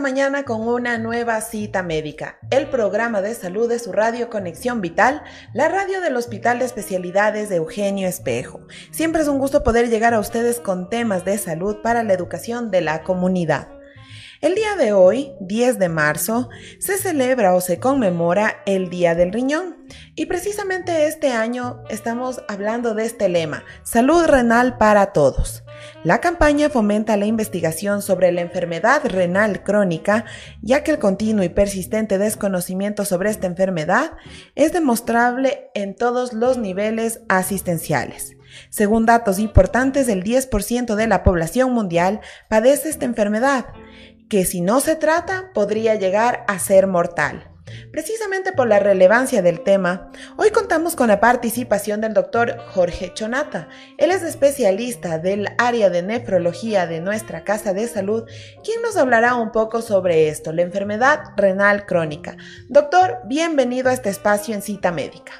Mañana con una nueva cita médica, el programa de salud de su radio Conexión Vital, la radio del Hospital de Especialidades de Eugenio Espejo. Siempre es un gusto poder llegar a ustedes con temas de salud para la educación de la comunidad. El día de hoy, 10 de marzo, se celebra o se conmemora el Día del Riñón. Y precisamente este año estamos hablando de este lema, Salud Renal para Todos. La campaña fomenta la investigación sobre la enfermedad renal crónica, ya que el continuo y persistente desconocimiento sobre esta enfermedad es demostrable en todos los niveles asistenciales. Según datos importantes, el 10% de la población mundial padece esta enfermedad que si no se trata podría llegar a ser mortal. Precisamente por la relevancia del tema, hoy contamos con la participación del doctor Jorge Chonata. Él es especialista del área de nefrología de nuestra Casa de Salud, quien nos hablará un poco sobre esto, la enfermedad renal crónica. Doctor, bienvenido a este espacio en cita médica.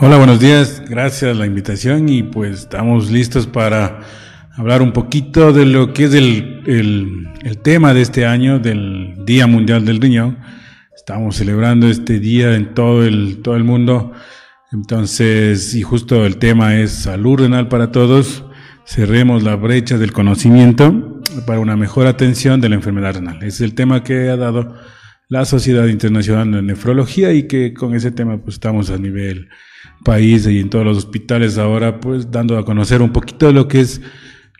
Hola, buenos días, gracias la invitación y pues estamos listos para hablar un poquito de lo que es el, el, tema de este año del Día Mundial del Riñón. Estamos celebrando este día en todo el, todo el mundo. Entonces, y justo el tema es salud renal para todos. Cerremos la brecha del conocimiento para una mejor atención de la enfermedad renal. Es el tema que ha dado la Sociedad Internacional de Nefrología y que con ese tema pues estamos a nivel país y en todos los hospitales ahora pues dando a conocer un poquito de lo que es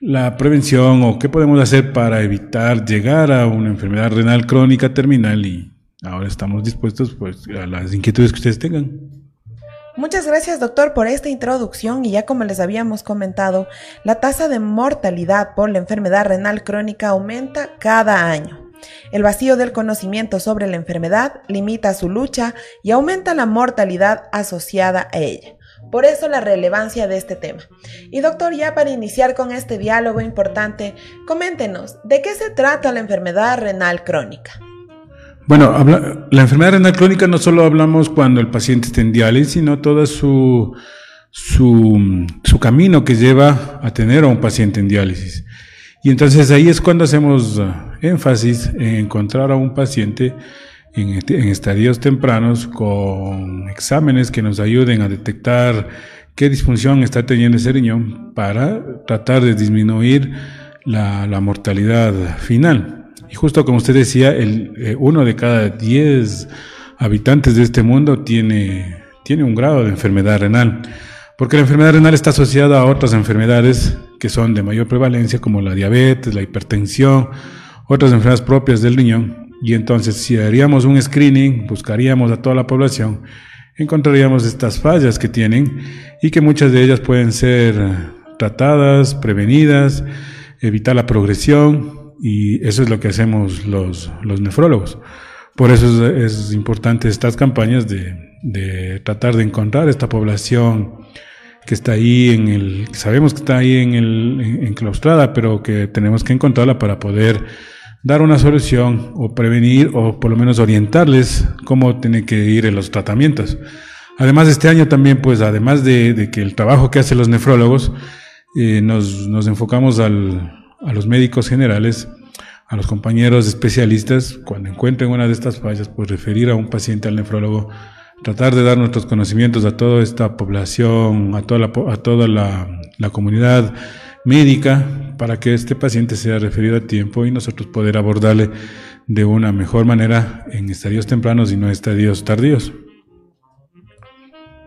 la prevención o qué podemos hacer para evitar llegar a una enfermedad renal crónica terminal y ahora estamos dispuestos pues a las inquietudes que ustedes tengan. Muchas gracias doctor por esta introducción y ya como les habíamos comentado, la tasa de mortalidad por la enfermedad renal crónica aumenta cada año. El vacío del conocimiento sobre la enfermedad limita su lucha y aumenta la mortalidad asociada a ella. Por eso la relevancia de este tema. Y doctor, ya para iniciar con este diálogo importante, coméntenos, ¿de qué se trata la enfermedad renal crónica? Bueno, la enfermedad renal crónica no solo hablamos cuando el paciente está en diálisis, sino todo su, su, su camino que lleva a tener a un paciente en diálisis. Y entonces ahí es cuando hacemos uh, énfasis en encontrar a un paciente en, estadios tempranos con exámenes que nos ayuden a detectar qué disfunción está teniendo ese riñón para tratar de disminuir la, mortalidad final. Y justo como usted decía, el, eh, uno de cada diez habitantes de este mundo tiene, tiene un grado de enfermedad renal, porque la enfermedad renal está asociada a otras enfermedades que son de mayor prevalencia, como la diabetes, la hipertensión, otras enfermedades propias del riñón, y entonces si haríamos un screening, buscaríamos a toda la población, encontraríamos estas fallas que tienen y que muchas de ellas pueden ser tratadas, prevenidas, evitar la progresión y eso es lo que hacemos los, los nefrólogos. Por eso es, importante estas campañas de, de, tratar de encontrar esta población que está ahí en el, sabemos que está ahí en el enclaustrada, pero que tenemos que encontrarla para poder dar una solución o prevenir o por lo menos orientarles cómo tienen que ir en los tratamientos. Además, este año también, pues, además de, que el trabajo que hacen los nefrólogos, eh, nos, nos, enfocamos al, a los médicos generales, a los compañeros especialistas, cuando encuentren una de estas fallas, pues referir a un paciente al nefrólogo, tratar de dar nuestros conocimientos a toda esta población, a toda la, a toda la, la comunidad médica para que este paciente sea referido a tiempo y nosotros poder abordarle de una mejor manera en estadios tempranos y no estadios tardíos.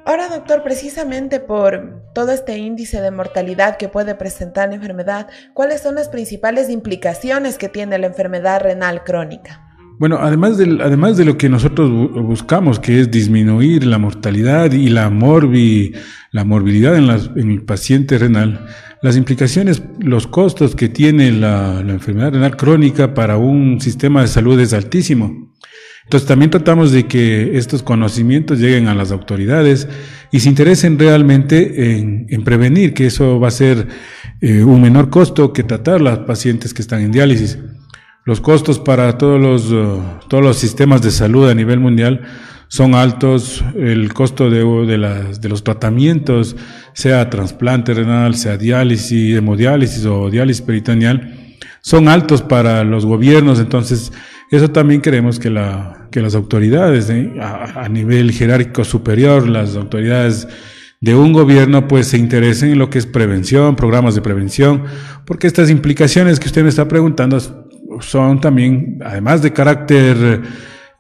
Ahora, doctor, precisamente por todo este índice de mortalidad que puede presentar la enfermedad, ¿cuáles son las principales implicaciones que tiene la enfermedad renal crónica? Bueno, además de, además de lo que nosotros buscamos, que es disminuir la mortalidad y la, morbi, la morbilidad en, en, el paciente renal, las implicaciones, los costos que tiene la, la enfermedad renal crónica para un sistema de salud es altísimo. Entonces también tratamos de que estos conocimientos lleguen a las autoridades y se interesen realmente en, en prevenir, que eso va a ser eh, un menor costo que tratar a los pacientes que están en diálisis. Los costos para todos los, uh, todos los sistemas de salud a nivel mundial son altos, el costo de, las, de los tratamientos, sea trasplante renal, sea diálisis, hemodiálisis o diálisis peritoneal, son altos para los gobiernos, entonces eso también queremos que, la, que las autoridades ¿eh? a, nivel jerárquico superior, las autoridades de un gobierno, pues se interesen en lo que es prevención, programas de prevención, porque estas implicaciones que usted me está preguntando son también, además de carácter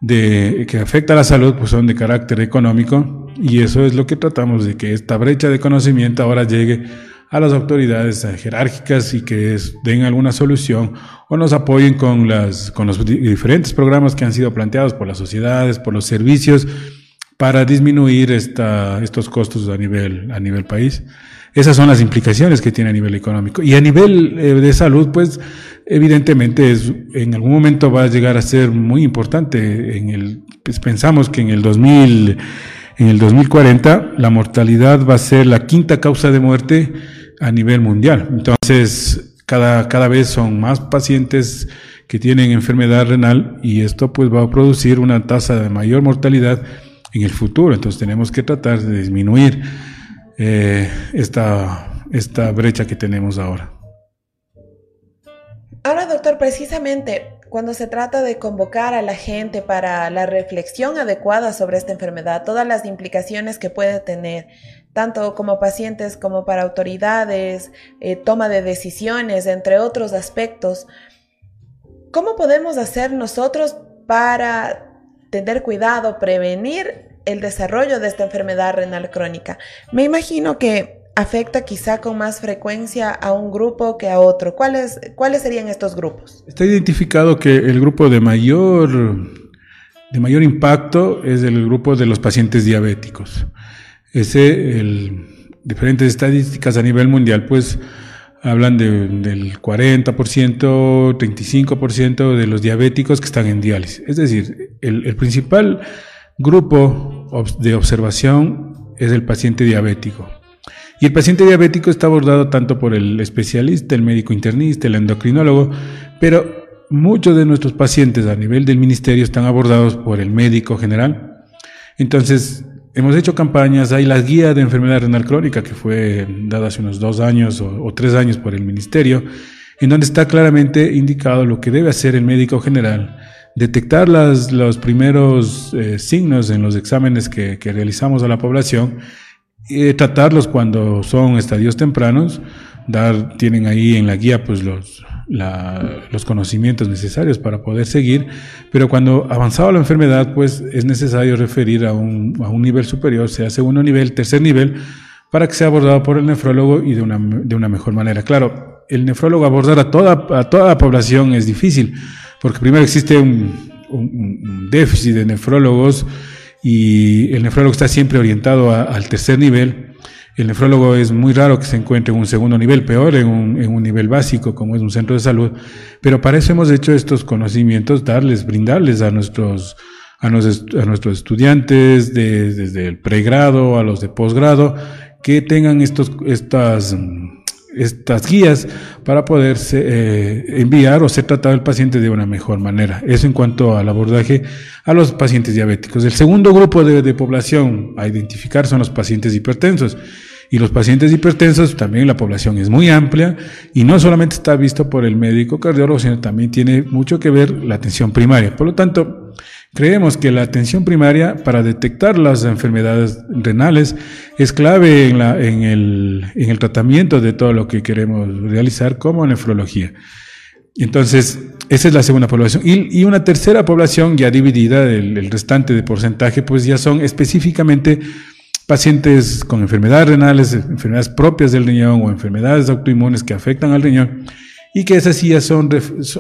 de, que afecta a la salud, pues son de carácter económico, y eso es lo que tratamos de que esta brecha de conocimiento ahora llegue a las autoridades jerárquicas y que den alguna solución o nos apoyen con, las, con los diferentes programas que han sido planteados por las sociedades, por los servicios, para disminuir esta, estos costos a nivel, a nivel país. Esas son las implicaciones que tiene a nivel económico. Y a nivel eh, de salud, pues evidentemente es, en algún momento va a llegar a ser muy importante. En el, pues, pensamos que en el 2000, en el 2040 la mortalidad va a ser la quinta causa de muerte a nivel mundial. Entonces, cada, cada vez son más pacientes que tienen enfermedad renal y esto pues va a producir una tasa de mayor mortalidad en el futuro. Entonces tenemos que tratar de disminuir eh, esta, esta brecha que tenemos ahora. Ahora, doctor, precisamente cuando se trata de convocar a la gente para la reflexión adecuada sobre esta enfermedad, todas las implicaciones que puede tener, tanto como pacientes como para autoridades, eh, toma de decisiones, entre otros aspectos. ¿Cómo podemos hacer nosotros para tener cuidado, prevenir el desarrollo de esta enfermedad renal crónica? Me imagino que afecta quizá con más frecuencia a un grupo que a otro. ¿Cuáles, cuáles serían estos grupos? Está identificado que el grupo de mayor, de mayor impacto es el grupo de los pacientes diabéticos. Ese, diferentes estadísticas a nivel mundial, pues hablan de, del 40%, 35% de los diabéticos que están en diálisis. Es decir, el principal grupo de observación es el paciente diabético. Y el paciente diabético está abordado tanto por el especialista, el médico internista, el endocrinólogo, pero muchos de nuestros pacientes a nivel del ministerio están abordados por el médico general. Entonces, Hemos hecho campañas, hay la guía de enfermedad renal crónica que fue dada hace unos dos años o, tres años por el ministerio, en donde está claramente indicado lo que debe hacer el médico general, detectar las, los primeros eh, signos en los exámenes que, que, realizamos a la población, tratarlos cuando son estadios tempranos, dar, tienen ahí en la guía pues los, los conocimientos necesarios para poder seguir, pero cuando avanzaba la enfermedad, pues es necesario referir a un, a un nivel superior, sea segundo nivel, tercer nivel, para que sea abordado por el nefrólogo y de una, de una mejor manera. Claro, el nefrólogo abordar a toda, a toda la población es difícil, porque primero existe un, déficit de nefrólogos y el nefrólogo está siempre orientado al tercer nivel. El nefrólogo es muy raro que se encuentre en un segundo nivel, peor en un, en un, nivel básico como es un centro de salud, pero para eso hemos hecho estos conocimientos, darles, brindarles a nuestros, a, a nuestros estudiantes de, desde el pregrado a los de posgrado, que tengan estos, estas, estas guías para poder eh, enviar o ser tratado el paciente de una mejor manera. Eso en cuanto al abordaje a los pacientes diabéticos. El segundo grupo de, de población a identificar son los pacientes hipertensos. Y los pacientes hipertensos, también la población es muy amplia y no solamente está visto por el médico cardiólogo, sino también tiene mucho que ver la atención primaria. Por lo tanto, creemos que la atención primaria para detectar las enfermedades renales es clave en, el, en el tratamiento de todo lo que queremos realizar como nefrología. Entonces, esa es la segunda población. Y, y una tercera población ya dividida, el, el, restante de porcentaje, pues ya son específicamente pacientes con enfermedades renales, enfermedades propias del riñón o enfermedades autoinmunes que afectan al riñón y que esas sí ya son,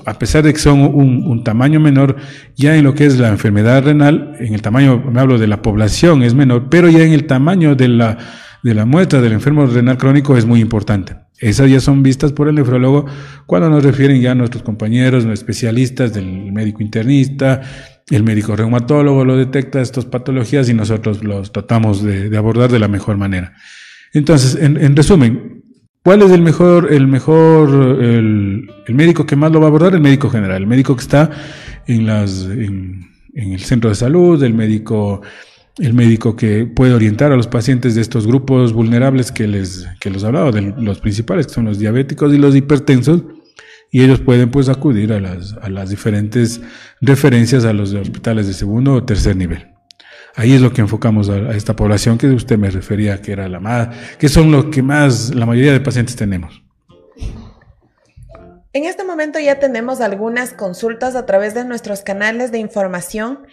a pesar de que son un, tamaño menor, ya en lo que es la enfermedad renal, en el tamaño, me hablo de la población, es menor, pero ya en el tamaño de la, de la muestra del enfermo renal crónico es muy importante. Esas ya son vistas por el nefrólogo cuando nos refieren ya nuestros compañeros, los especialistas del médico internista, el médico reumatólogo lo detecta estas patologías y nosotros los tratamos de, abordar de la mejor manera. Entonces, en resumen, ¿Cuál es el mejor, el mejor, el, médico que más lo va a abordar? El médico general, el médico que está en las, en, el centro de salud, el médico, el médico que puede orientar a los pacientes de estos grupos vulnerables que les, que los hablado, de los principales, que son los diabéticos y los hipertensos, y ellos pueden pues acudir a las, a las diferentes referencias a los hospitales de segundo o tercer nivel. Ahí es lo que enfocamos a, esta población que usted me refería que era la más, que son los que más la mayoría de pacientes tenemos. En este momento ya tenemos algunas consultas a través de nuestros canales de información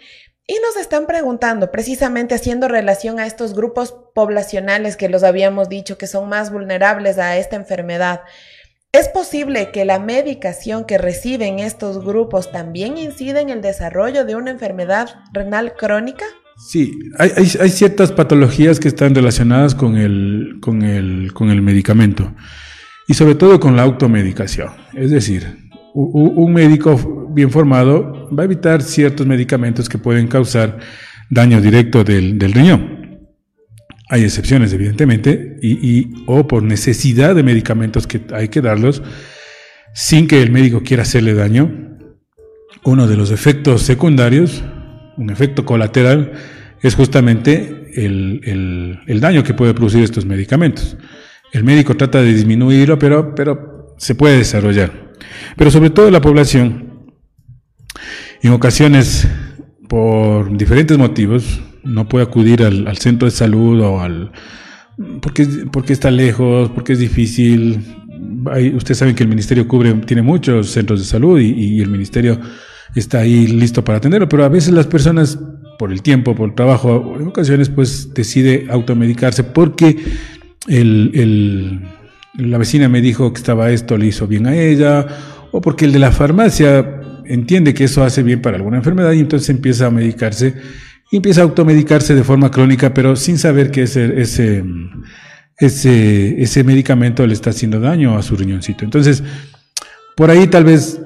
y nos están preguntando, precisamente haciendo relación a estos grupos poblacionales que los habíamos dicho que son más vulnerables a esta enfermedad. ¿Es posible que la medicación que reciben estos grupos también incida en el desarrollo de una enfermedad renal crónica? Sí, hay, hay, ciertas patologías que están relacionadas con el, con, el, con el medicamento y sobre todo con la automedicación. Es decir, un médico bien formado va a evitar ciertos medicamentos que pueden causar daño directo del, del riñón. Hay excepciones, evidentemente, y, y, o por necesidad de medicamentos que hay que darlos sin que el médico quiera hacerle daño. Uno de los efectos secundarios un efecto colateral es justamente el, daño que puede producir estos medicamentos. El médico trata de disminuirlo, pero, pero se puede desarrollar. Pero sobre todo la población, en ocasiones, por diferentes motivos, no puede acudir al, centro de salud o al... Porque, porque está lejos, porque es difícil. ustedes saben que el ministerio cubre, tiene muchos centros de salud y el ministerio está ahí listo para atenderlo, pero a veces las personas, por el tiempo, por el trabajo, en ocasiones pues decide automedicarse porque el, la vecina me dijo que estaba esto, le hizo bien a ella, o porque el de la farmacia entiende que eso hace bien para alguna enfermedad y entonces empieza a medicarse y empieza a automedicarse de forma crónica, pero sin saber que ese, ese, ese, ese medicamento le está haciendo daño a su riñoncito. Entonces, por ahí tal vez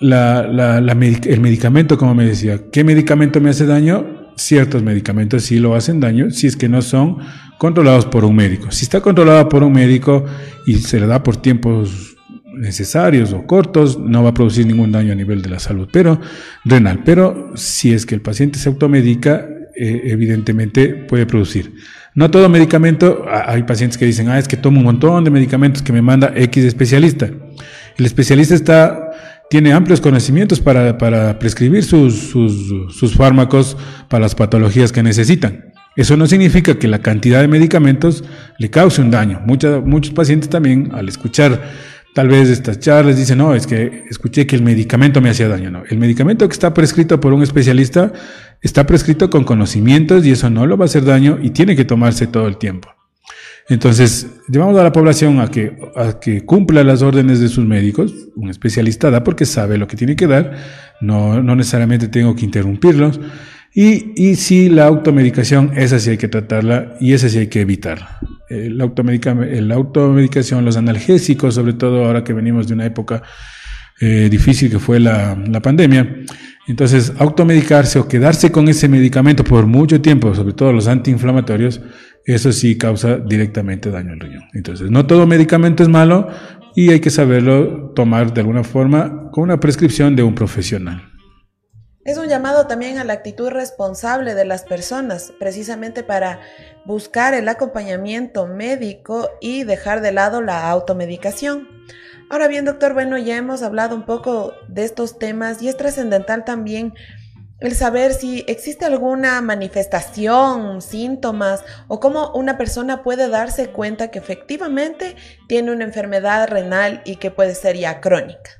el medicamento, como me decía, ¿qué medicamento me hace daño? Ciertos medicamentos sí lo hacen daño si es que no son controlados por un médico. Si está controlado por un médico y se le da por tiempos necesarios o cortos, no va a producir ningún daño a nivel de la salud pero renal. Pero si es que el paciente se automedica, eh, evidentemente puede producir. No todo medicamento, hay pacientes que dicen, ah, es que tomo un montón de medicamentos que me manda X especialista. El especialista está tiene amplios conocimientos para, prescribir sus, sus, fármacos para las patologías que necesitan. Eso no significa que la cantidad de medicamentos le cause un daño. muchos pacientes también, al escuchar tal vez estas charlas, dicen, no, es que escuché que el medicamento me hacía daño. No, el medicamento que está prescrito por un especialista está prescrito con conocimientos y eso no lo va a hacer daño y tiene que tomarse todo el tiempo. Entonces, llevamos a la población a que, a que cumpla las órdenes de sus médicos, un especialista da porque sabe lo que tiene que dar, no, no necesariamente tengo que interrumpirlos, y, y si la automedicación, esa sí hay que tratarla y esa sí hay que evitarla. El automedica, la automedicación, los analgésicos, sobre todo ahora que venimos de una época eh, difícil que fue la, la pandemia, entonces, automedicarse o quedarse con ese medicamento por mucho tiempo, sobre todo los antiinflamatorios, eso sí causa directamente daño al riñón. Entonces, no todo medicamento es malo y hay que saberlo tomar de alguna forma con una prescripción de un profesional. Es un llamado también a la actitud responsable de las personas, precisamente para buscar el acompañamiento médico y dejar de lado la automedicación. Ahora bien, doctor, bueno, ya hemos hablado un poco de estos temas y es trascendental también el saber si existe alguna manifestación, síntomas o cómo una persona puede darse cuenta que efectivamente tiene una enfermedad renal y que puede ser ya crónica.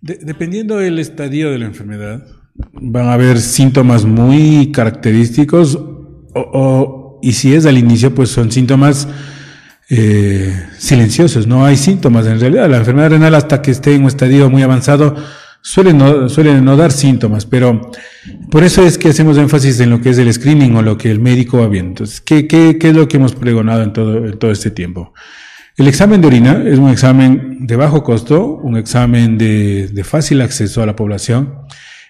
dependiendo del estadio de la enfermedad, van a haber síntomas muy característicos o, y si es al inicio, pues son síntomas eh, silenciosos, no hay síntomas. En realidad, la enfermedad renal hasta que esté en un estadio muy avanzado suele no, suele no dar síntomas, pero por eso es que hacemos énfasis en lo que es el screening o lo que el médico va viendo. Entonces, ¿qué, qué, qué es lo que hemos pregonado en todo, en todo este tiempo? El examen de orina es un examen de bajo costo, un examen de, de fácil acceso a la población,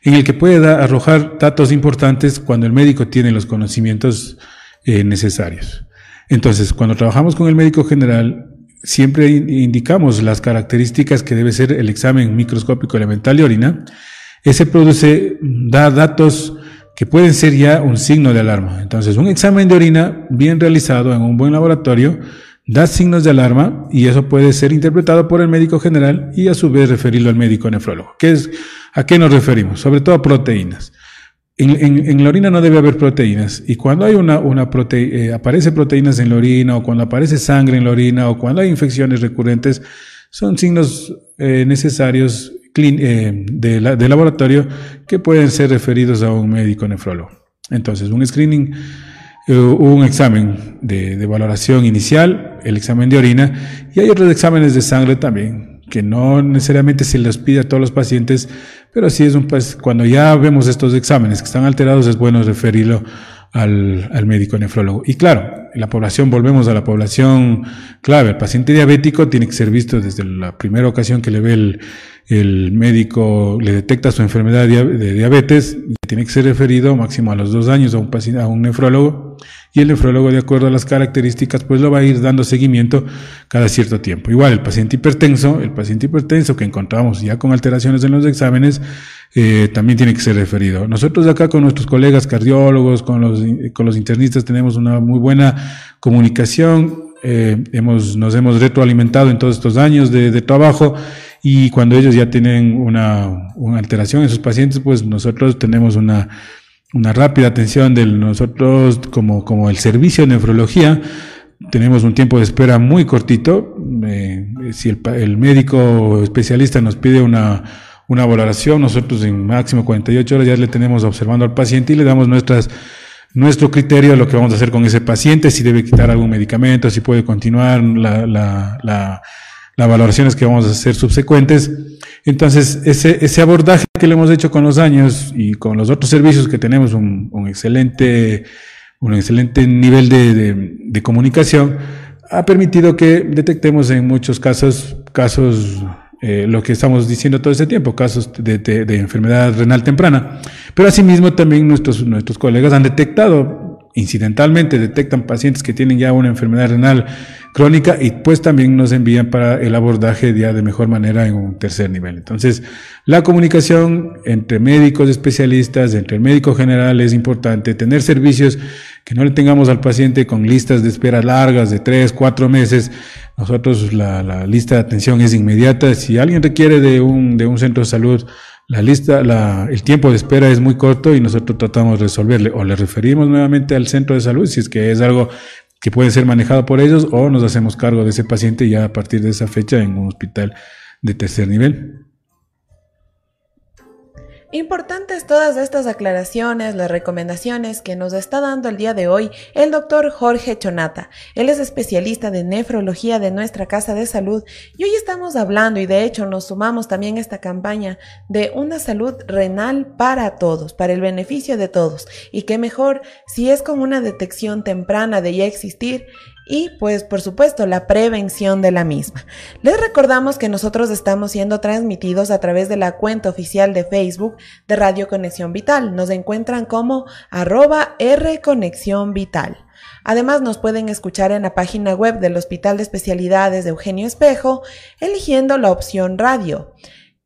en el que puede arrojar datos importantes cuando el médico tiene los conocimientos eh, necesarios. Entonces, cuando trabajamos con el médico general, siempre indicamos las características que debe ser el examen microscópico elemental de orina. Ese produce, da datos que pueden ser ya un signo de alarma. Entonces, un examen de orina bien realizado en un buen laboratorio da signos de alarma y eso puede ser interpretado por el médico general y a su vez referirlo al médico nefrólogo. ¿Qué es, ¿A qué nos referimos? Sobre todo a proteínas. En, la orina no debe haber proteínas y cuando hay una, una eh, aparece proteínas en la orina o cuando aparece sangre en la orina o cuando hay infecciones recurrentes, son signos eh, necesarios eh, de, de laboratorio que pueden ser referidos a un médico nefrólogo. Entonces, un screening eh, un examen de, valoración inicial, el examen de orina, y hay otros exámenes de sangre también, que no necesariamente se les pide a todos los pacientes, pero sí es un, pues, cuando ya vemos estos exámenes que están alterados, es bueno referirlo al, al, médico nefrólogo. Y claro, la población, volvemos a la población clave. El paciente diabético tiene que ser visto desde la primera ocasión que le ve el, el médico, le detecta su enfermedad de diabetes, tiene que ser referido máximo a los dos años a un, paciente, a un nefrólogo y el nefrólogo, de acuerdo a las características, pues lo va a ir dando seguimiento cada cierto tiempo. Igual, el paciente hipertenso, el paciente hipertenso que encontramos ya con alteraciones en los exámenes, eh, también tiene que ser referido. Nosotros acá con nuestros colegas cardiólogos, con los, con los internistas, tenemos una muy buena comunicación. Eh, hemos, nos hemos retroalimentado en todos estos años de, de trabajo y cuando ellos ya tienen una, una alteración en sus pacientes, pues nosotros tenemos una, una rápida atención de nosotros como, como el servicio de nefrología. Tenemos un tiempo de espera muy cortito. Eh, si el, el, médico especialista nos pide una, una valoración, nosotros en máximo 48 horas ya le tenemos observando al paciente y le damos nuestras nuestro criterio de lo que vamos a hacer con ese paciente, si debe quitar algún medicamento, si puede continuar la, la, la las valoraciones que vamos a hacer subsecuentes. Entonces, ese, ese abordaje que le hemos hecho con los años y con los otros servicios que tenemos un, un excelente, un excelente nivel de, de, de, comunicación, ha permitido que detectemos en muchos casos, casos, eh, lo que estamos diciendo todo este tiempo, casos de, de, de enfermedad renal temprana. Pero asimismo también nuestros, nuestros colegas han detectado, incidentalmente detectan pacientes que tienen ya una enfermedad renal crónica y pues también nos envían para el abordaje ya de mejor manera en un tercer nivel. Entonces, la comunicación entre médicos especialistas, entre el médico general es importante, tener servicios que no le tengamos al paciente con listas de espera largas de tres, cuatro meses. Nosotros la, la lista de atención es inmediata. Si alguien requiere de un, de un centro de salud, la lista, la, el tiempo de espera es muy corto y nosotros tratamos de resolverle o le referimos nuevamente al centro de salud si es que es algo que puede ser manejado por ellos o nos hacemos cargo de ese paciente ya a partir de esa fecha en un hospital de tercer nivel. Importantes todas estas aclaraciones, las recomendaciones que nos está dando el día de hoy el doctor Jorge Chonata. Él es especialista de nefrología de nuestra Casa de Salud y hoy estamos hablando y de hecho nos sumamos también a esta campaña de una salud renal para todos, para el beneficio de todos. Y qué mejor si es con una detección temprana de ya existir y pues por supuesto la prevención de la misma. Les recordamos que nosotros estamos siendo transmitidos a través de la cuenta oficial de Facebook de Radio Conexión Vital. Nos encuentran como arroba R Conexión Vital. Además nos pueden escuchar en la página web del Hospital de Especialidades de Eugenio Espejo eligiendo la opción radio.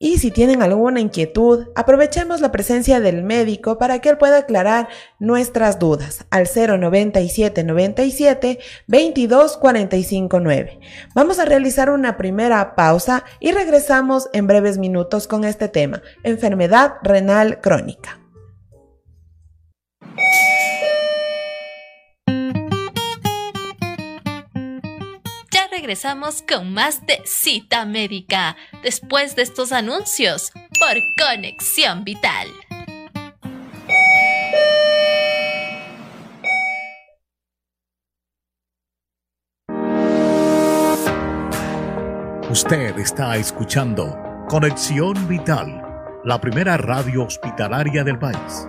Y si tienen alguna inquietud, aprovechemos la presencia del médico para que él pueda aclarar nuestras dudas al 097 97 22 45 9. Vamos a realizar una primera pausa y regresamos en breves minutos con este tema, enfermedad renal crónica. Regresamos con más de cita médica después de estos anuncios por Conexión Vital. Usted está escuchando Conexión Vital, la primera radio hospitalaria del país.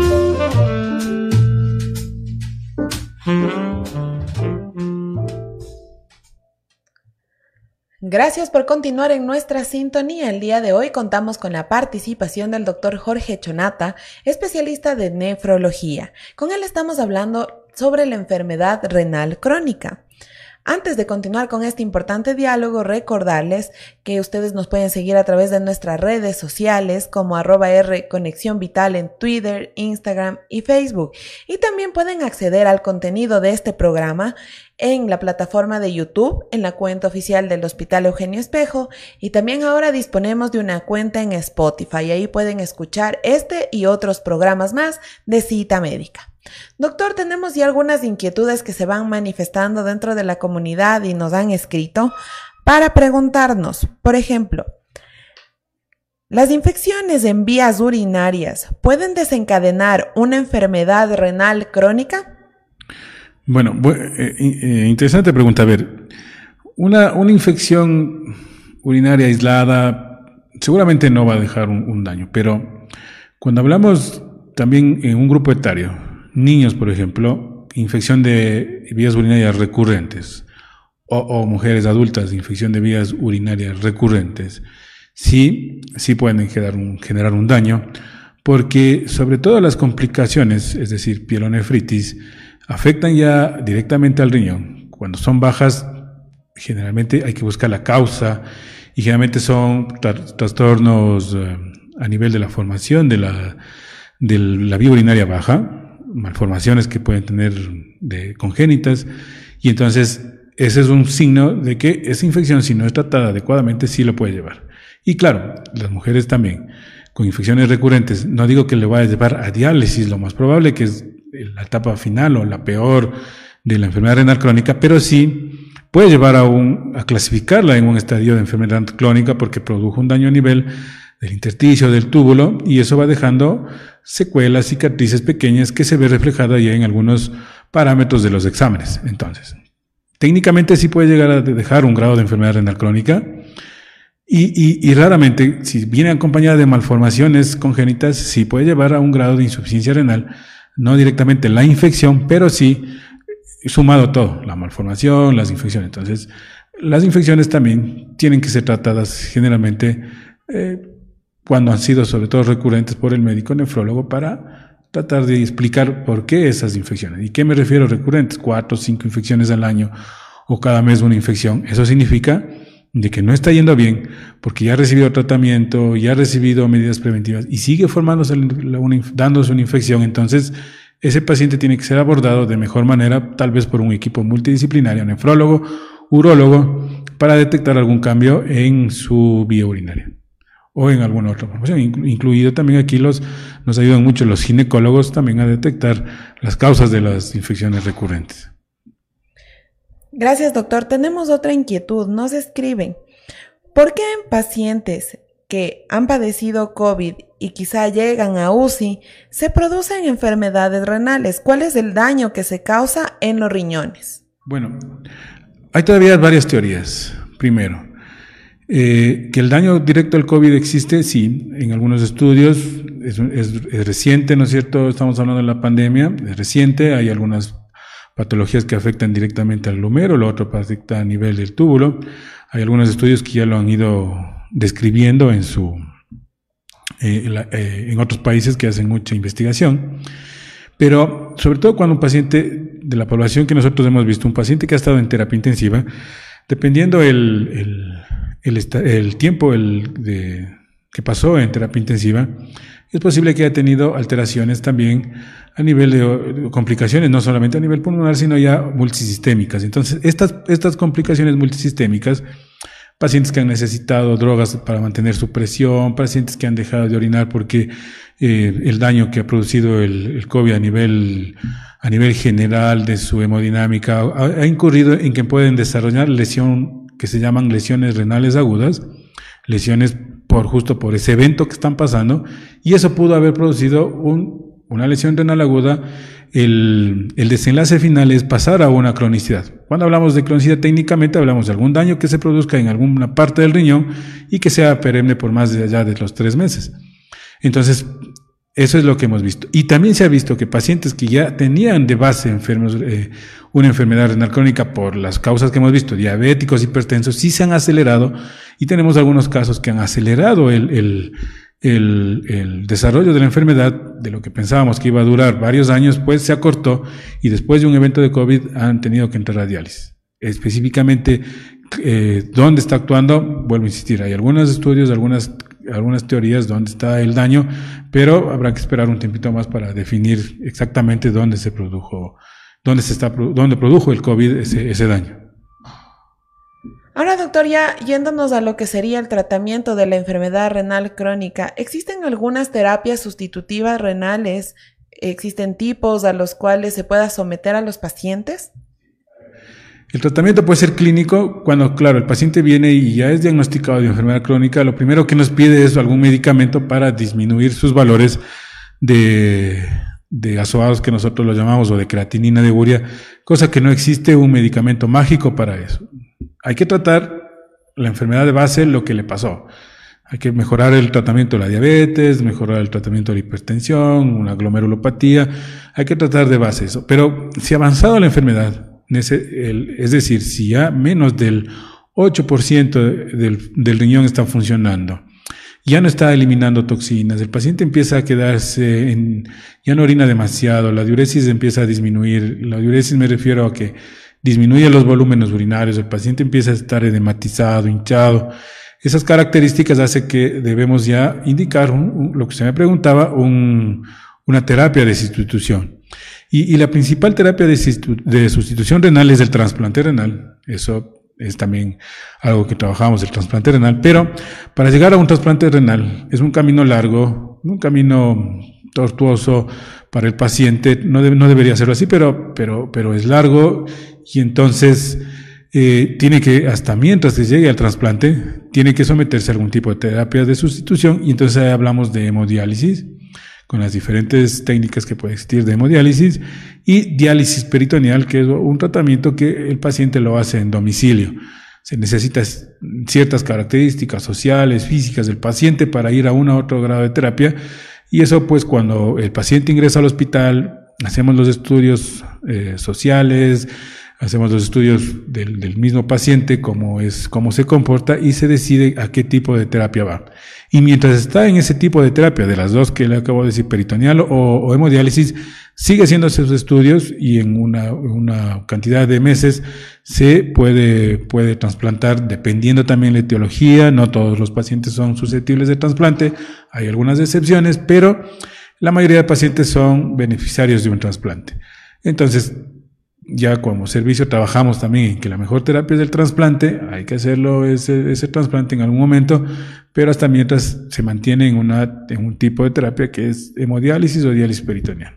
Gracias por continuar en nuestra sintonía. El día de hoy contamos con la participación del doctor Jorge Chonata, especialista de nefrología. Con él estamos hablando sobre la enfermedad renal crónica. Antes de continuar con este importante diálogo, recordarles que ustedes nos pueden seguir a través de nuestras redes sociales como arroba R Conexión Vital en Twitter, Instagram y Facebook. Y también pueden acceder al contenido de este programa en la plataforma de YouTube, en la cuenta oficial del Hospital Eugenio Espejo y también ahora disponemos de una cuenta en Spotify. Ahí pueden escuchar este y otros programas más de cita médica. Doctor, tenemos ya algunas inquietudes que se van manifestando dentro de la comunidad y nos han escrito para preguntarnos, por ejemplo, ¿las infecciones en vías urinarias pueden desencadenar una enfermedad renal crónica? Bueno, eh, eh, interesante pregunta. A ver, una, una, infección urinaria aislada seguramente no va a dejar un daño, pero cuando hablamos también en un grupo etario, niños, por ejemplo, infección de vías urinarias recurrentes, o, mujeres adultas, infección de vías urinarias recurrentes, sí, sí pueden generar un, daño, porque sobre todo las complicaciones, es decir, pielonefritis, afectan ya directamente al riñón. Cuando son bajas, generalmente hay que buscar la causa y generalmente son trastornos eh, a nivel de la formación de la vía urinaria baja, malformaciones que pueden tener de congénitas y entonces ese es un signo de que esa infección si no es tratada adecuadamente sí lo puede llevar. Y claro, las mujeres también con infecciones recurrentes, no digo que le vaya a llevar a diálisis, lo más probable que es la etapa final o la peor de la enfermedad renal crónica, pero sí puede llevar a, un, a clasificarla en un estadio de enfermedad crónica porque produjo un daño a nivel del intersticio, del túbulo, y eso va dejando secuelas, cicatrices pequeñas que se ve reflejada ya en algunos parámetros de los exámenes. Entonces, técnicamente sí puede llegar a dejar un grado de enfermedad renal crónica, y, y, raramente, si viene acompañada de malformaciones congénitas, sí puede llevar a un grado de insuficiencia renal, no directamente la infección, pero sí sumado todo, la malformación, las infecciones. Entonces, las infecciones también tienen que ser tratadas generalmente eh, cuando han sido sobre todo recurrentes por el médico nefrólogo para tratar de explicar por qué esas infecciones. ¿Y qué me refiero recurrentes? Cuatro cinco infecciones al año o cada mes una infección. Eso significa de que no está yendo bien porque ya ha recibido tratamiento, ya ha recibido medidas preventivas y sigue formándose, dándose una infección. Entonces, ese paciente tiene que ser abordado de mejor manera, tal vez por un equipo multidisciplinario, nefrólogo, urólogo, para detectar algún cambio en su vía urinaria o en alguna otra formación. Incluido también aquí los, nos ayudan mucho los ginecólogos también a detectar las causas de las infecciones recurrentes. Gracias, doctor. Tenemos otra inquietud. Nos escriben, ¿por qué en pacientes que han padecido COVID y quizá llegan a UCI se producen enfermedades renales? ¿Cuál es el daño que se causa en los riñones? Bueno, hay todavía varias teorías. Primero, eh, que el daño directo al COVID existe, sí, en algunos estudios, es, reciente, ¿no es cierto? Estamos hablando de la pandemia, es reciente, hay algunas patologías que afectan directamente al lumero, lo otro afecta a nivel del túbulo. Hay algunos estudios que ya lo han ido describiendo en su eh, eh, en otros países que hacen mucha investigación. Pero sobre todo cuando un paciente de la población que nosotros hemos visto, un paciente que ha estado en terapia intensiva, dependiendo el, el, el tiempo el que pasó en terapia intensiva, es posible que haya tenido alteraciones también a nivel de complicaciones, no solamente a nivel pulmonar, sino ya multisistémicas. Entonces, estas, estas complicaciones multisistémicas, pacientes que han necesitado drogas para mantener su presión, pacientes que han dejado de orinar porque eh, el daño que ha producido el, el, COVID a nivel, a nivel general de su hemodinámica ha, ha incurrido en que pueden desarrollar lesión que se llaman lesiones renales agudas, lesiones por justo por ese evento que están pasando, y eso pudo haber producido un, una lesión renal aguda. El, el, desenlace final es pasar a una cronicidad. Cuando hablamos de cronicidad técnicamente hablamos de algún daño que se produzca en alguna parte del riñón y que sea perenne por más de allá de los tres meses. Entonces, eso es lo que hemos visto. Y también se ha visto que pacientes que ya tenían de base enfermos, eh, una enfermedad renal crónica por las causas que hemos visto, diabéticos, hipertensos, sí se han acelerado y tenemos algunos casos que han acelerado el, desarrollo de la enfermedad, de lo que pensábamos que iba a durar varios años, pues se acortó y después de un evento de COVID han tenido que entrar a diálisis. Específicamente, eh, ¿dónde está actuando? Vuelvo a insistir, hay algunos estudios, algunas algunas teorías dónde está el daño, pero habrá que esperar un tiempito más para definir exactamente dónde se produjo, dónde se está, dónde produjo el COVID ese, ese daño. Ahora, doctor, ya yéndonos a lo que sería el tratamiento de la enfermedad renal crónica, ¿existen algunas terapias sustitutivas renales? ¿Existen tipos a los cuales se pueda someter a los pacientes? El tratamiento puede ser clínico cuando, claro, el paciente viene y ya es diagnosticado de enfermedad crónica. Lo primero que nos pide es algún medicamento para disminuir sus valores de, de que nosotros lo llamamos o de creatinina de urea, cosa que no existe un medicamento mágico para eso. Hay que tratar la enfermedad de base, lo que le pasó. Hay que mejorar el tratamiento de la diabetes, mejorar el tratamiento de la hipertensión, una glomerulopatía. Hay que tratar de base eso. Pero si ha avanzado la enfermedad, es decir, si ya menos del 8% del, riñón está funcionando, ya no está eliminando toxinas, el paciente empieza a quedarse en, ya no orina demasiado, la diuresis empieza a disminuir, la diuresis me refiero a que disminuye los volúmenes urinarios, el paciente empieza a estar edematizado, hinchado. Esas características hacen que debemos ya indicar lo que se me preguntaba, un, una terapia de sustitución. Y, y la principal terapia de, de, sustitución renal es el trasplante renal. Eso es también algo que trabajamos, el trasplante renal. Pero para llegar a un trasplante renal es un camino largo, un camino tortuoso para el paciente. No, no debería serlo así, pero, es largo y entonces eh, tiene que, hasta mientras se llegue al trasplante, tiene que someterse a algún tipo de terapia de sustitución y entonces hablamos de hemodiálisis con las diferentes técnicas que puede existir de hemodiálisis y diálisis peritoneal, que es un tratamiento que el paciente lo hace en domicilio. Se necesitan ciertas características sociales, físicas del paciente para ir a uno u otro grado de terapia y eso pues cuando el paciente ingresa al hospital, hacemos los estudios eh, sociales, hacemos los estudios del, mismo paciente, cómo es, cómo se comporta y se decide a qué tipo de terapia va. Y mientras está en ese tipo de terapia, de las dos que le acabo de decir, peritoneal o, o hemodiálisis, sigue haciendo sus estudios y en una, una, cantidad de meses se puede, puede trasplantar, dependiendo también la etiología. No todos los pacientes son susceptibles de trasplante, hay algunas excepciones, pero la mayoría de pacientes son beneficiarios de un trasplante. Entonces, ya como servicio trabajamos también en que la mejor terapia es el trasplante, hay que hacerlo ese, ese trasplante en algún momento, pero hasta mientras se mantiene en, una, en un tipo de terapia que es hemodiálisis o diálisis peritoneal.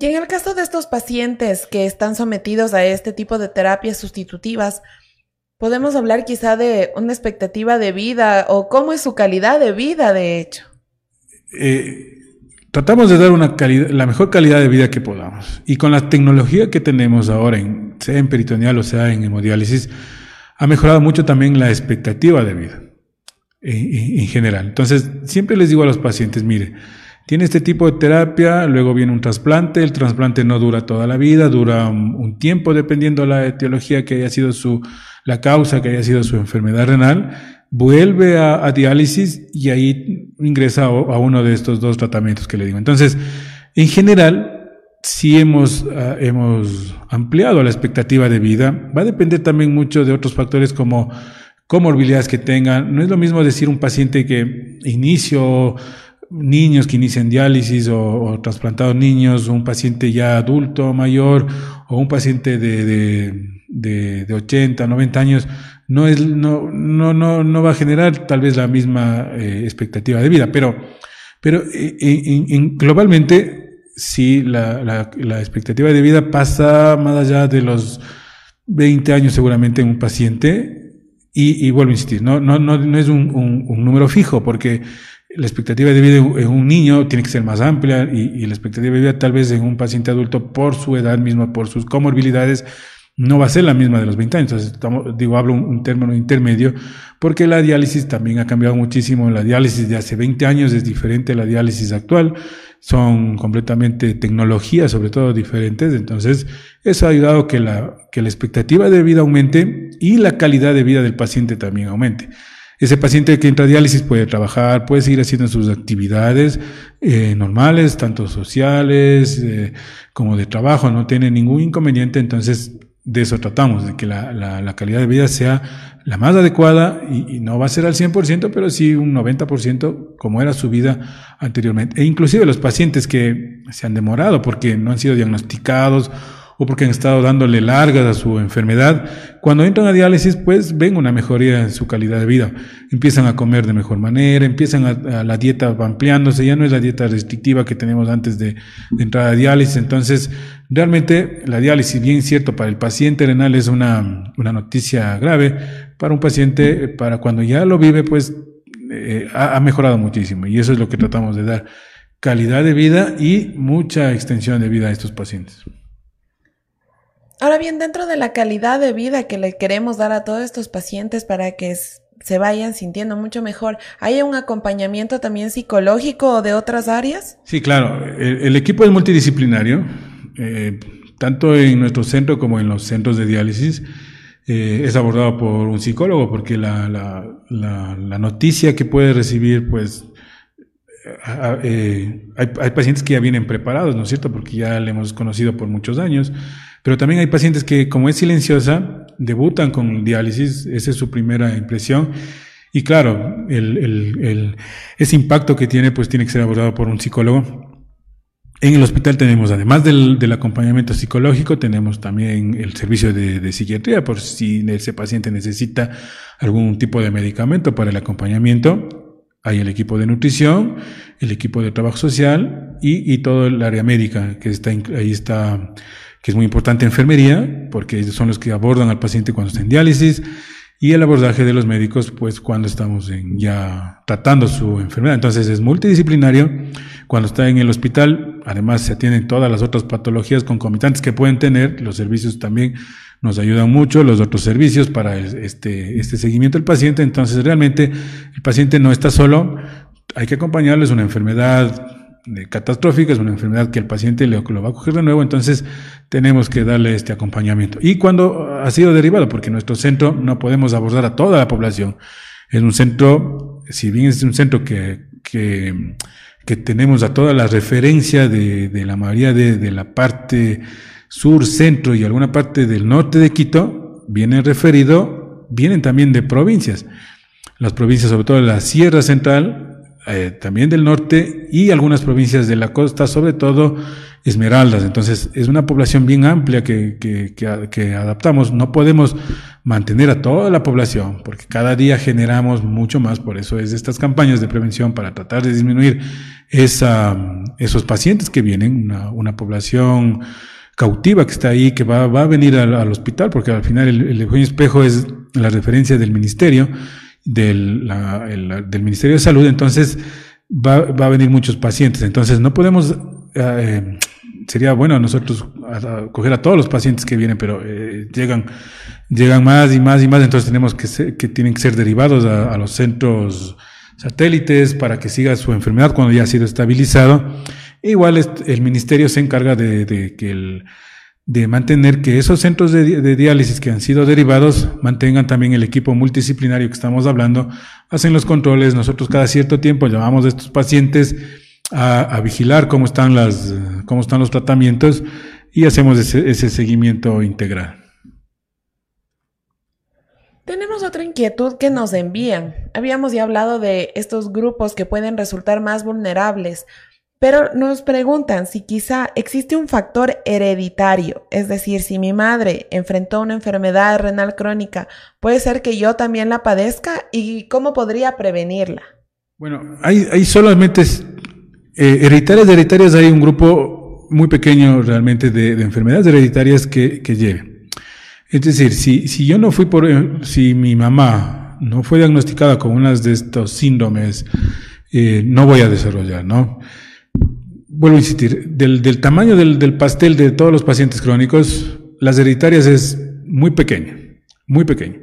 Y en el caso de estos pacientes que están sometidos a este tipo de terapias sustitutivas, podemos hablar quizá de una expectativa de vida o cómo es su calidad de vida, de hecho. Eh, Tratamos de dar una calidad, la mejor calidad de vida que podamos. Y con la tecnología que tenemos ahora, en, sea en peritoneal o sea en hemodiálisis, ha mejorado mucho también la expectativa de vida en, en, general. Entonces, siempre les digo a los pacientes, mire, tiene este tipo de terapia, luego viene un trasplante, el trasplante no dura toda la vida, dura un, un tiempo dependiendo de la etiología que haya sido su, la causa que haya sido su enfermedad renal vuelve a, diálisis y ahí ingresa a, uno de estos dos tratamientos que le digo. Entonces, en general, si hemos, uh, hemos ampliado la expectativa de vida. Va a depender también mucho de otros factores como comorbilidades que tengan. No es lo mismo decir un paciente que inicio niños que inician diálisis o, trasplantados niños, un paciente ya adulto mayor o un paciente de, de, 80, 90 años, no, es, no, no, no, no va a generar tal vez la misma eh, expectativa de vida, pero, pero eh, globalmente sí, la, la, expectativa de vida pasa más allá de los 20 años seguramente en un paciente. Y, y vuelvo a insistir, no, no, no, no es un, un, número fijo, porque la expectativa de vida en un niño tiene que ser más amplia y, y, la expectativa de vida tal vez en un paciente adulto por su edad misma, por sus comorbilidades, no va a ser la misma de los 20 años. Entonces, estamos, digo, hablo un, término intermedio, porque la diálisis también ha cambiado muchísimo. La diálisis de hace 20 años es diferente a la diálisis actual. Son completamente tecnologías, sobre todo diferentes. Entonces, eso ha ayudado que la, que la expectativa de vida aumente y la calidad de vida del paciente también aumente. Ese paciente que entra a diálisis puede trabajar, puede seguir haciendo sus actividades eh, normales, tanto sociales eh, como de trabajo, no tiene ningún inconveniente. Entonces, de eso tratamos, de que la, la, calidad de vida sea la más adecuada y, no va a ser al 100%, pero sí un 90% como era su vida anteriormente. E inclusive los pacientes que se han demorado porque no han sido diagnosticados o porque han estado dándole largas a su enfermedad, cuando entran a diálisis, pues ven una mejoría en su calidad de vida. Empiezan a comer de mejor manera, empiezan a, la dieta ampliándose, ya no es la dieta restrictiva que teníamos antes de, de entrar a diálisis. Entonces, realmente la diálisis, bien cierto, para el paciente renal es una, una noticia grave, para un paciente, para cuando ya lo vive, pues eh, ha mejorado muchísimo y eso es lo que tratamos de dar calidad de vida y mucha extensión de vida a estos pacientes. Ahora bien, dentro de la calidad de vida que le queremos dar a todos estos pacientes para que se vayan sintiendo mucho mejor, ¿hay un acompañamiento también psicológico o de otras áreas? Sí, claro. El, equipo es multidisciplinario, eh, tanto en nuestro centro como en los centros de diálisis. Eh, es abordado por un psicólogo porque la, la, la, noticia que puede recibir, pues, eh, hay, pacientes que ya vienen preparados, ¿no es cierto? Porque ya le hemos conocido por muchos años. Pero también hay pacientes que, como es silenciosa, debutan con diálisis, esa es su primera impresión. Y claro, el, ese impacto que tiene, pues tiene que ser abordado por un psicólogo. En el hospital tenemos, además del, acompañamiento psicológico, tenemos también el servicio de, de, psiquiatría, por si ese paciente necesita algún tipo de medicamento para el acompañamiento. Hay el equipo de nutrición, el equipo de trabajo social y, y todo el área médica, que está ahí está es muy importante enfermería, porque ellos son los que abordan al paciente cuando está en diálisis, y el abordaje de los médicos, pues cuando estamos ya tratando su enfermedad. Entonces es multidisciplinario. Cuando está en el hospital, además se atienden todas las otras patologías concomitantes que pueden tener. Los servicios también nos ayudan mucho, los otros servicios para este, este seguimiento del paciente. Entonces realmente el paciente no está solo, hay que acompañarlo, es una enfermedad catastrófica, es una enfermedad que el paciente lo, lo, va a coger de nuevo, entonces tenemos que darle este acompañamiento. Y cuando ha sido derivado, porque nuestro centro no podemos abordar a toda la población, es un centro, si bien es un centro que, que, tenemos a toda la referencia de, de la mayoría de, de, la parte sur, centro y alguna parte del norte de Quito, vienen referido, vienen también de provincias. Las provincias, sobre todo la Sierra Central, eh, también del norte y algunas provincias de la costa, sobre todo Esmeraldas. Entonces, es una población bien amplia que, que, que, adaptamos. No podemos mantener a toda la población, porque cada día generamos mucho más. Por eso es estas campañas de prevención para tratar de disminuir esa, esos pacientes que vienen, una, una población cautiva que está ahí, que va, va a venir al, al, hospital, porque al final el, el espejo es la referencia del ministerio del, del Ministerio de Salud, entonces va, va, a venir muchos pacientes. Entonces no podemos, eh, sería bueno nosotros coger a todos los pacientes que vienen, pero eh, llegan, llegan más y más y más, entonces tenemos que, que tienen que ser derivados a, los centros satélites para que siga su enfermedad cuando ya ha sido estabilizado. igual el ministerio se encarga de que el de mantener que esos centros de, diálisis que han sido derivados mantengan también el equipo multidisciplinario que estamos hablando, hacen los controles, nosotros cada cierto tiempo llamamos a estos pacientes a, vigilar cómo están, las, cómo están los tratamientos y hacemos ese, ese seguimiento integral. Tenemos otra inquietud que nos envían. Habíamos ya hablado de estos grupos que pueden resultar más vulnerables, pero nos preguntan si quizá existe un factor hereditario, es decir, si mi madre enfrentó una enfermedad renal crónica, puede ser que yo también la padezca y cómo podría prevenirla. Bueno, hay, hay solamente eh, hereditarias, hereditarias hay un grupo muy pequeño realmente de, enfermedades hereditarias que, que lleve. Es decir, si, si yo no fui por, eh, si mi mamá no fue diagnosticada con unas de estos síndromes, eh, no voy a desarrollar, ¿no? Vuelvo a insistir, del, del tamaño del, del, pastel de todos los pacientes crónicos, las hereditarias es muy pequeña, muy pequeño.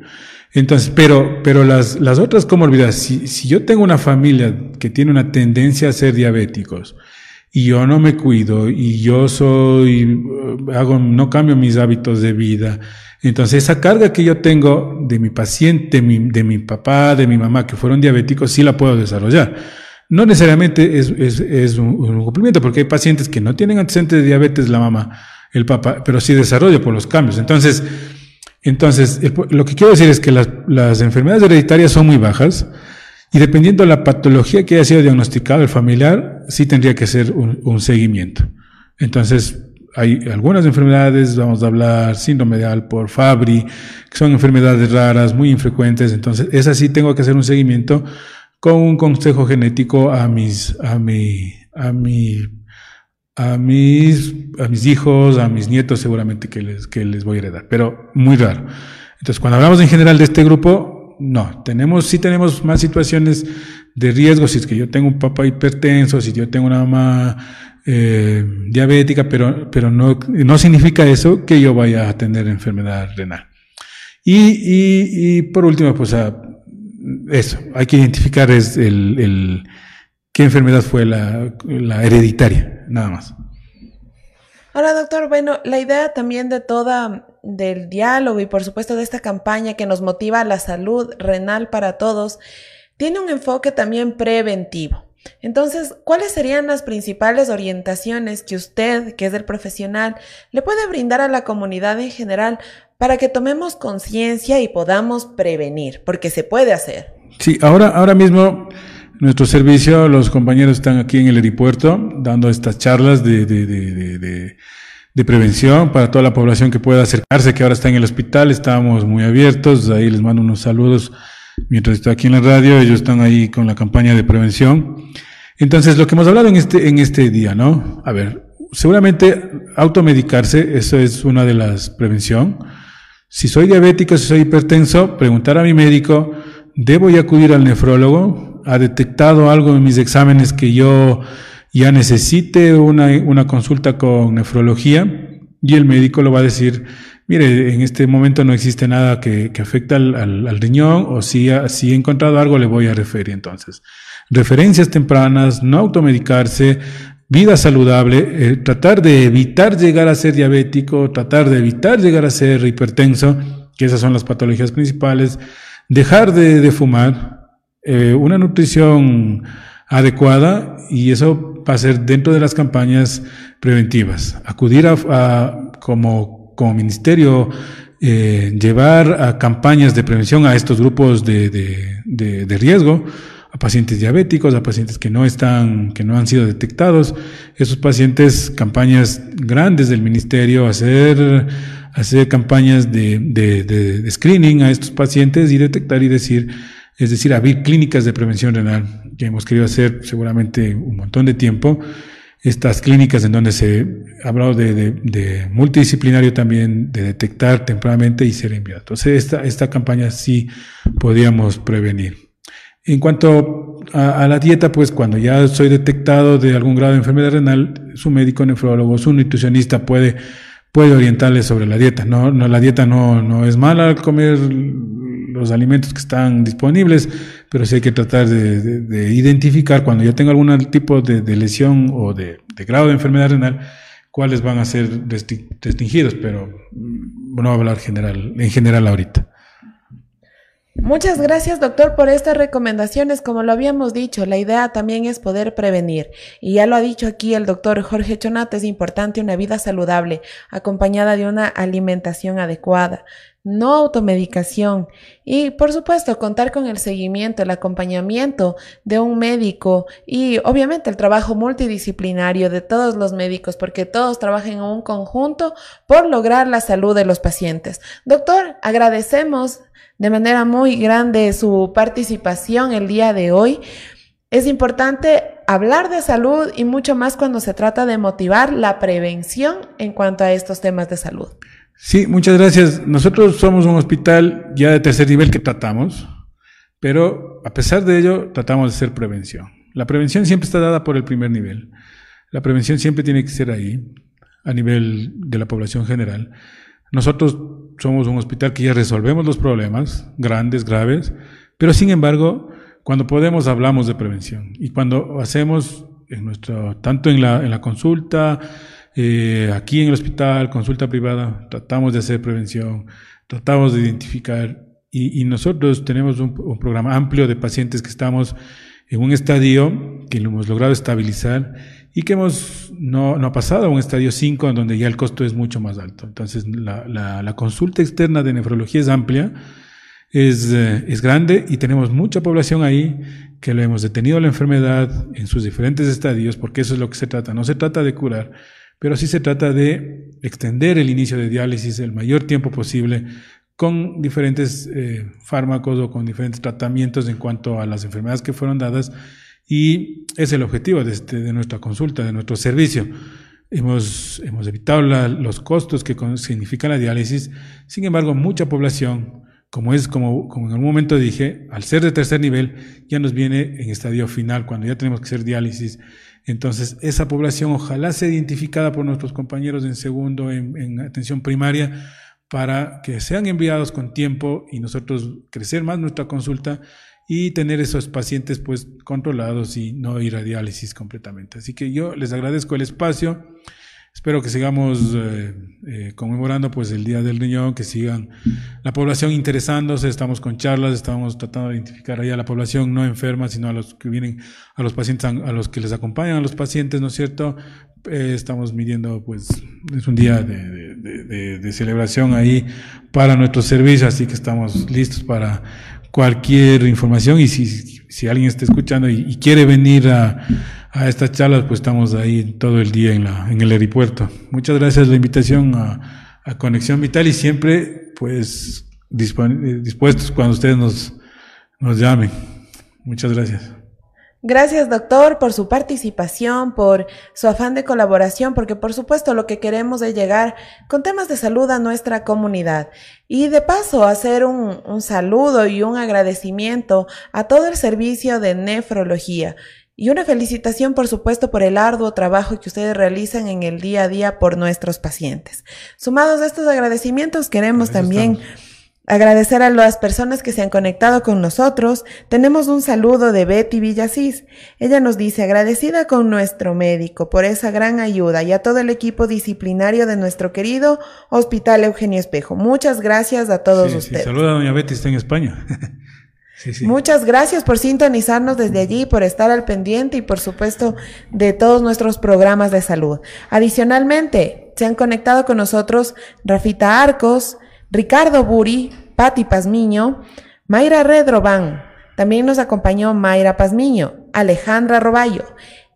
Entonces, pero, pero las, las otras comorbilidades, si, si yo tengo una familia que tiene una tendencia a ser diabéticos, y yo no me cuido, y yo soy, hago, no cambio mis hábitos de vida, entonces esa carga que yo tengo de mi paciente, de mi papá, de mi mamá, que fueron diabéticos, sí la puedo desarrollar. No necesariamente es, un, cumplimiento, porque hay pacientes que no tienen antecedentes de diabetes, la mamá, el papá, pero sí desarrolla por los cambios. Entonces, entonces lo que quiero decir es que las, enfermedades hereditarias son muy bajas y dependiendo de la patología que haya sido diagnosticado el familiar, sí tendría que ser un, un seguimiento. Entonces, hay algunas enfermedades, vamos a hablar síndrome de Alport, Fabry, que son enfermedades raras, muy infrecuentes, entonces esas sí tengo que hacer un seguimiento con un consejo genético a mis, a mi, a mi, a mis, a mis hijos, a mis nietos seguramente que les, que les voy a heredar, pero muy raro. Entonces, cuando hablamos en general de este grupo, no, tenemos, sí tenemos más situaciones de riesgo, si es que yo tengo un papá hipertenso, si yo tengo una mamá eh, diabética, pero, pero no, no significa eso que yo vaya a tener enfermedad renal. Y, y, y por último, pues a, eso, hay que identificar es el, el qué enfermedad fue la, la, hereditaria, nada más. Ahora, doctor, bueno, la idea también de toda, del diálogo y por supuesto de esta campaña que nos motiva la salud renal para todos, tiene un enfoque también preventivo. Entonces, ¿cuáles serían las principales orientaciones que usted, que es el profesional, le puede brindar a la comunidad en general para que tomemos conciencia y podamos prevenir, porque se puede hacer. Sí, ahora, ahora mismo nuestro servicio, los compañeros están aquí en el aeropuerto dando estas charlas de, de, de, de, prevención para toda la población que pueda acercarse, que ahora está en el hospital, estamos muy abiertos, ahí les mando unos saludos mientras estoy aquí en la radio, ellos están ahí con la campaña de prevención. Entonces, lo que hemos hablado en este, en este día, ¿no? A ver, seguramente automedicarse, eso es una de las prevención. Si soy diabético, si soy hipertenso, preguntar a mi médico, ¿debo ya acudir al nefrólogo? ¿Ha detectado algo en mis exámenes que yo ya necesite una, una consulta con nefrología? Y el médico lo va a decir, mire, en este momento no existe nada que, que afecte al, al, riñón o si, si he encontrado algo le voy a referir entonces. Referencias tempranas, no automedicarse, vida saludable, eh, tratar de evitar llegar a ser diabético, tratar de evitar llegar a ser hipertenso, que esas son las patologías principales, dejar de, fumar, eh, una nutrición adecuada y eso va a ser dentro de las campañas preventivas. Acudir a, como, como ministerio, eh, llevar a campañas de prevención a estos grupos de, de, de riesgo, a pacientes diabéticos, a pacientes que no están, que no han sido detectados. Esos pacientes, campañas grandes del ministerio, hacer, hacer campañas de, de, de, screening a estos pacientes y detectar y decir, es decir, abrir clínicas de prevención renal, que hemos querido hacer seguramente un montón de tiempo. Estas clínicas en donde se ha hablado de, de, de multidisciplinario también, de detectar tempranamente y ser enviado. Entonces, esta, esta campaña sí podíamos prevenir. En cuanto a, a, la dieta, pues cuando ya soy detectado de algún grado de enfermedad renal, su médico nefrólogo, su nutricionista puede, puede orientarle sobre la dieta. No, no, la dieta no, no es mala comer los alimentos que están disponibles, pero sí hay que tratar de, de, de identificar cuando yo tengo algún tipo de, de lesión o de, grado de enfermedad renal, cuáles van a ser restringidos, pero no voy a hablar general, en general ahorita. Muchas gracias, doctor, por estas recomendaciones. Como lo habíamos dicho, la idea también es poder prevenir. Y ya lo ha dicho aquí el doctor Jorge Chonat, es importante una vida saludable, acompañada de una alimentación adecuada. no automedicación y por supuesto contar con el seguimiento, el acompañamiento de un médico y obviamente el trabajo multidisciplinario de todos los médicos porque todos trabajan en un conjunto por lograr la salud de los pacientes. Doctor, agradecemos de manera muy grande su participación el día de hoy. Es importante hablar de salud y mucho más cuando se trata de motivar la prevención en cuanto a estos temas de salud. Sí, muchas gracias. Nosotros somos un hospital ya de tercer nivel que tratamos, pero a pesar de ello tratamos de hacer prevención. La prevención siempre está dada por el primer nivel. La prevención siempre tiene que ser ahí, a nivel de la población general. Nosotros somos un hospital que ya resolvemos los problemas grandes, graves, pero sin embargo, cuando podemos hablamos de prevención. Y cuando hacemos en nuestro, tanto en la, en la consulta, eh, aquí en el hospital, consulta privada, tratamos de hacer prevención, tratamos de identificar y, nosotros tenemos un, programa amplio de pacientes que estamos en un estadio que lo hemos logrado estabilizar y que hemos no, no pasado a un estadio 5 en donde ya el costo es mucho más alto. Entonces la, la, la consulta externa de nefrología es amplia, es, eh, es grande y tenemos mucha población ahí que lo hemos detenido la enfermedad en sus diferentes estadios porque eso es lo que se trata. No se trata de curar, pero sí se trata de extender el inicio de diálisis el mayor tiempo posible con diferentes eh, fármacos o con diferentes tratamientos en cuanto a las enfermedades que fueron dadas y es el objetivo de, este, de nuestra consulta, de nuestro servicio. Hemos, hemos evitado los costos que significa la diálisis, sin embargo mucha población, como es como, como en algún momento dije, al ser de tercer nivel ya nos viene en estadio final, cuando ya tenemos que hacer diálisis entonces, esa población ojalá sea identificada por nuestros compañeros en segundo, en, atención primaria, para que sean enviados con tiempo y nosotros crecer más nuestra consulta y tener esos pacientes pues controlados y no ir a diálisis completamente. Así que yo les agradezco el espacio. Espero que sigamos eh, eh, conmemorando pues el Día del Riñón, que sigan la población interesándose, estamos con charlas, estamos tratando de identificar ahí a la población no enferma, sino a los que vienen, a los pacientes, a los que les acompañan a los pacientes, ¿no es cierto? Eh, estamos midiendo, pues, es un día de, de, celebración ahí para nuestro servicio, así que estamos listos para cualquier información y si, si alguien está escuchando y quiere venir a a estas charlas, pues estamos ahí todo el día en, la, en el aeropuerto. Muchas gracias la invitación a, Conexión Vital y siempre, pues, dispuestos cuando ustedes nos, nos llamen. Muchas gracias. Gracias, doctor, por su participación, por su afán de colaboración, porque por supuesto lo que queremos es llegar con temas de salud a nuestra comunidad. Y de paso, hacer un, un saludo y un agradecimiento a todo el servicio de nefrología y una felicitación, por supuesto, por el arduo trabajo que ustedes realizan en el día a día por nuestros pacientes. Sumados a estos agradecimientos, queremos también agradecer a las personas que se han conectado con nosotros. Tenemos un saludo de Betty Villasís. Ella nos dice agradecida con nuestro médico por esa gran ayuda y a todo el equipo disciplinario de nuestro querido Hospital Eugenio Espejo. Muchas gracias a todos ustedes. Sí. Saluda a doña Betty, está en España. Muchas gracias por sintonizarnos desde allí, por estar al pendiente y por supuesto de todos nuestros programas de salud. Adicionalmente, se han conectado con nosotros Rafita Arcos, Ricardo Buri, Patti Pazmiño, Mayra Redroban. También nos acompañó Mayra Pazmiño, Alejandra Roballo,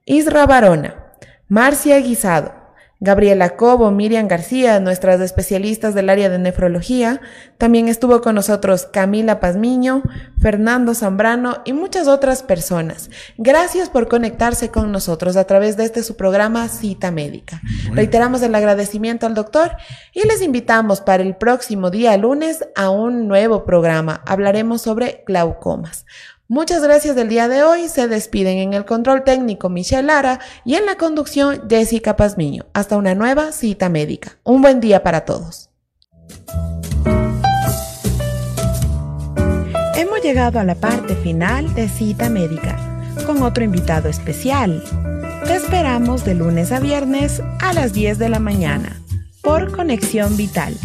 Isra Barona, Marcia Guisado, Gabriela Cobo, Miriam García, nuestras especialistas del área de nefrología. También estuvo con nosotros Camila Pazmiño, Fernando Zambrano y muchas otras personas. Gracias por conectarse con nosotros a través de este su programa Cita Médica. Reiteramos el agradecimiento al doctor y les invitamos para el próximo día lunes a un nuevo programa. Hablaremos sobre glaucomas. Muchas gracias del día de hoy. Se despiden en el control técnico Michelle Lara y en la conducción Jessica Pazmiño. Hasta una nueva cita médica. Un buen día para todos. Hemos llegado a la parte final de cita médica con otro invitado especial. Te esperamos de lunes a viernes a las 10 de la mañana por Conexión Vital